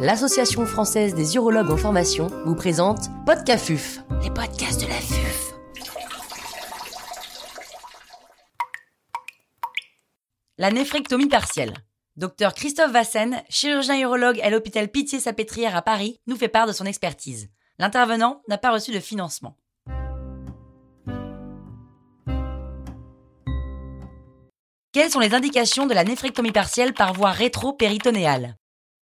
l'Association française des urologues en formation vous présente Podcafuf, les podcasts de la FUF. La néphrectomie partielle. Docteur Christophe Vassen, chirurgien urologue à l'hôpital Pitié-Salpêtrière à Paris, nous fait part de son expertise. L'intervenant n'a pas reçu de financement. Quelles sont les indications de la néphrectomie partielle par voie rétro-péritonéale?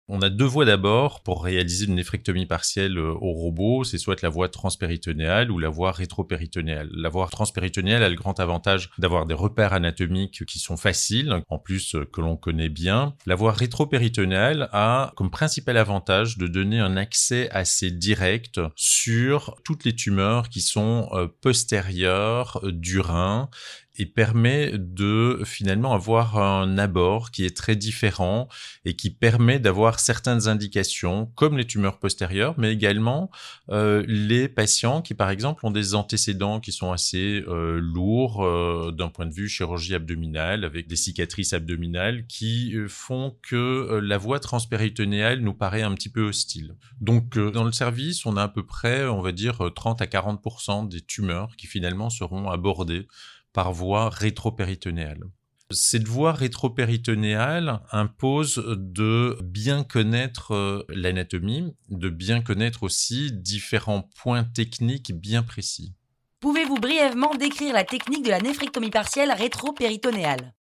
On a deux voies d'abord pour réaliser une néphrectomie partielle euh, au robot, c'est soit la voie transpéritonéale ou la voie rétropéritonéale. La voie transpéritonéale a le grand avantage d'avoir des repères anatomiques qui sont faciles, en plus euh, que l'on connaît bien. La voie rétropéritonéale a comme principal avantage de donner un accès assez direct sur toutes les tumeurs qui sont euh, postérieures du rein et permet de finalement avoir un abord qui est très différent et qui permet d'avoir certaines indications comme les tumeurs postérieures, mais également euh, les patients qui par exemple ont des antécédents qui sont assez euh, lourds euh, d'un point de vue chirurgie abdominale avec des cicatrices abdominales qui euh, font que euh, la voie transpéritonéale nous paraît un petit peu hostile. Donc dans le service, on a à peu près, on va dire 30 à 40% des tumeurs qui finalement seront abordées par voie rétropéritonéale. Cette voie rétropéritonéale impose de bien connaître euh, l'anatomie, de bien connaître aussi différents points techniques bien précis. Pouvez-vous brièvement décrire la technique de la néphrectomie partielle rétro-péritonéale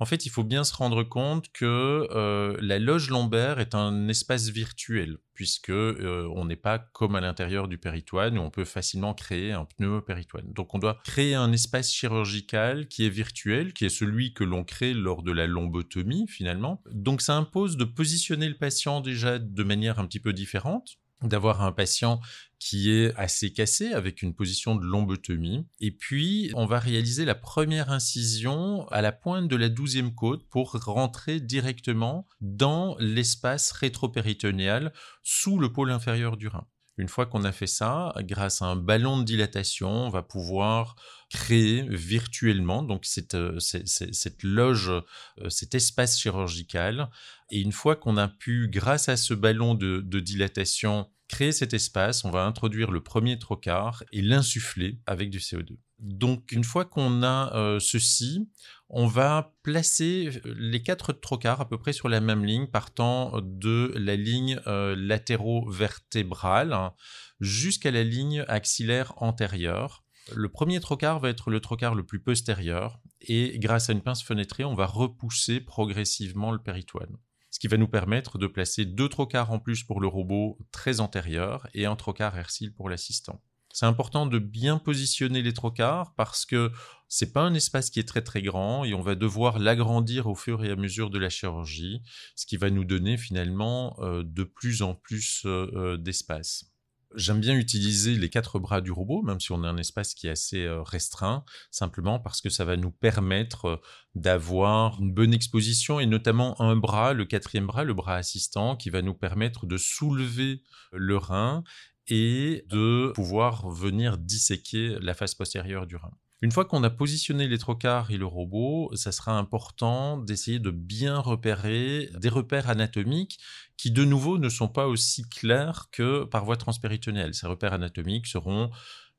en fait, il faut bien se rendre compte que euh, la loge lombaire est un espace virtuel, puisque euh, on n'est pas comme à l'intérieur du péritoine où on peut facilement créer un pneumopéritoine. Donc, on doit créer un espace chirurgical qui est virtuel, qui est celui que l'on crée lors de la lombotomie finalement. Donc, ça impose de positionner le patient déjà de manière un petit peu différente d'avoir un patient qui est assez cassé avec une position de lombotomie. Et puis, on va réaliser la première incision à la pointe de la douzième côte pour rentrer directement dans l'espace rétropéritonéal sous le pôle inférieur du rein. Une fois qu'on a fait ça, grâce à un ballon de dilatation, on va pouvoir créer virtuellement donc cette, euh, cette, loge, euh, cet espace chirurgical. Et une fois qu'on a pu, grâce à ce ballon de, de dilatation, créer cet espace, on va introduire le premier trocar et l'insuffler avec du CO2. Donc une fois qu'on a euh, ceci, on va placer euh, les quatre trocars à peu près sur la même ligne, partant de la ligne euh, latéro-vertébrale hein, jusqu'à la ligne axillaire antérieure. Le premier trocar va être le trocar le plus postérieur et grâce à une pince fenêtrée, on va repousser progressivement le péritoine ce qui va nous permettre de placer deux trocars en plus pour le robot très antérieur et un trocar airseal pour l'assistant. C'est important de bien positionner les trocars parce que c'est pas un espace qui est très très grand et on va devoir l'agrandir au fur et à mesure de la chirurgie, ce qui va nous donner finalement euh, de plus en plus euh, euh, d'espace. J'aime bien utiliser les quatre bras du robot, même si on a un espace qui est assez euh, restreint, simplement parce que ça va nous permettre euh, d'avoir une bonne exposition et notamment un bras, le quatrième bras, le bras assistant, qui va nous permettre de soulever le rein et de pouvoir venir disséquer la face postérieure du rein. Une fois qu'on a positionné les trocars et le robot, ça sera important d'essayer de bien repérer des repères anatomiques qui, de nouveau, ne sont pas aussi clairs que par voie transpéritonéale. Ces repères anatomiques seront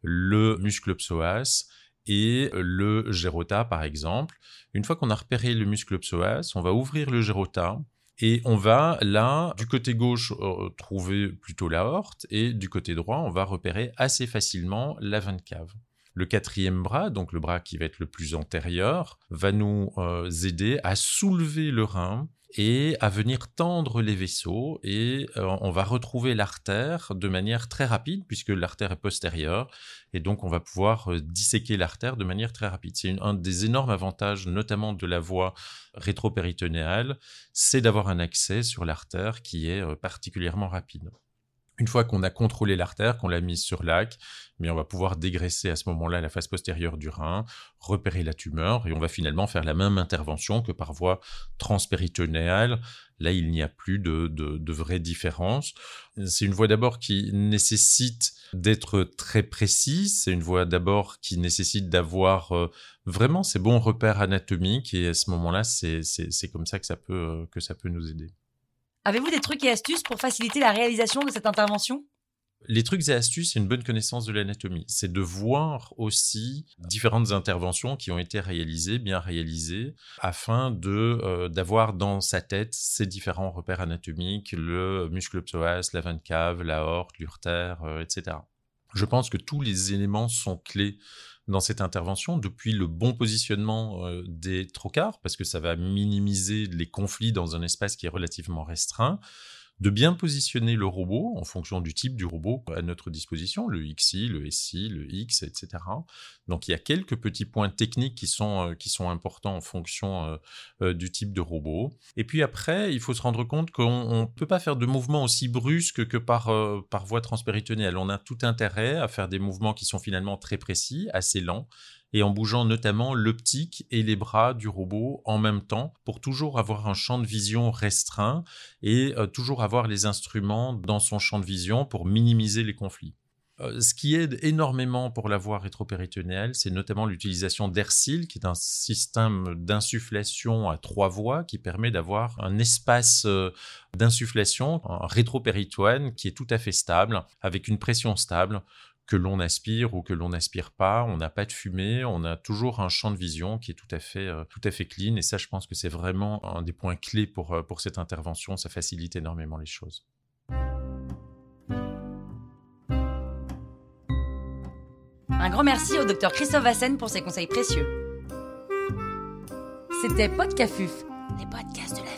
le muscle psoas et le gérota, par exemple. Une fois qu'on a repéré le muscle psoas, on va ouvrir le gérota et on va là, du côté gauche, euh, trouver plutôt la horte et du côté droit, on va repérer assez facilement la veine cave. Le quatrième bras, donc le bras qui va être le plus antérieur, va nous euh, aider à soulever le rein et à venir tendre les vaisseaux et euh, on va retrouver l'artère de manière très rapide puisque l'artère est postérieure et donc on va pouvoir euh, disséquer l'artère de manière très rapide. C'est un des énormes avantages notamment de la voie rétropéritonéale, c'est d'avoir un accès sur l'artère qui est particulièrement rapide. Une fois qu'on a contrôlé l'artère, qu'on l'a mise sur l'ac, mais on va pouvoir dégraisser à ce moment-là la face postérieure du rein, repérer la tumeur, et on va finalement faire la même intervention que par voie transpéritonéale. Là, il n'y a plus de, de, vraie différence. C'est une voie d'abord qui nécessite d'être très précise. C'est une voie d'abord qui nécessite d'avoir euh, vraiment ces bons repères anatomiques, et à ce moment-là, c'est comme ça que ça peut, que ça peut nous aider. Avez-vous des trucs et astuces pour faciliter la réalisation de cette intervention? Les trucs et astuces, c'est une bonne connaissance de l'anatomie. C'est de voir aussi différentes interventions qui ont été réalisées, bien réalisées, afin de euh, d'avoir dans sa tête ces différents repères anatomiques, le muscle psoas, la veine cave, la horte, l'urtère, euh, etc. Je pense que tous les éléments sont clés dans cette intervention, depuis le bon positionnement euh, des trocars, parce que ça va minimiser les conflits dans un espace qui est relativement restreint, de bien positionner le robot en fonction du type du robot à notre disposition, le XI, le SI, le X, etc. Donc il y a quelques petits points techniques qui sont, euh, qui sont importants en fonction euh, euh, du type de robot. Et puis après, il faut se rendre compte qu'on ne peut pas faire de mouvements aussi brusques que par, par voie transpéritonéale. On a tout intérêt à faire des mouvements qui sont finalement très précis, assez lents, et en bougeant notamment l'optique et les bras du robot en même temps pour toujours avoir un champ de vision restreint et euh, toujours avoir les instruments dans son champ de vision pour minimiser les conflits. Euh, ce qui aide énormément pour la voie rétropéritonéale, c'est notamment l'utilisation d'Ersil, qui est un système d'insufflation à trois voies qui permet d'avoir un espace euh, d'insufflation, un rétropéritoine qui est tout à fait stable, avec une pression stable, que l'on aspire ou que l'on n'aspire pas, on n'a pas de fumée, on a toujours un champ de vision qui est tout à fait, euh, tout à fait clean. Et ça, je pense que c'est vraiment un des points clés pour, euh, pour cette intervention. Ça facilite énormément les choses. Un grand merci au docteur Christophe Vassen pour ses conseils précieux. C'était Podcafuf, les podcasts de la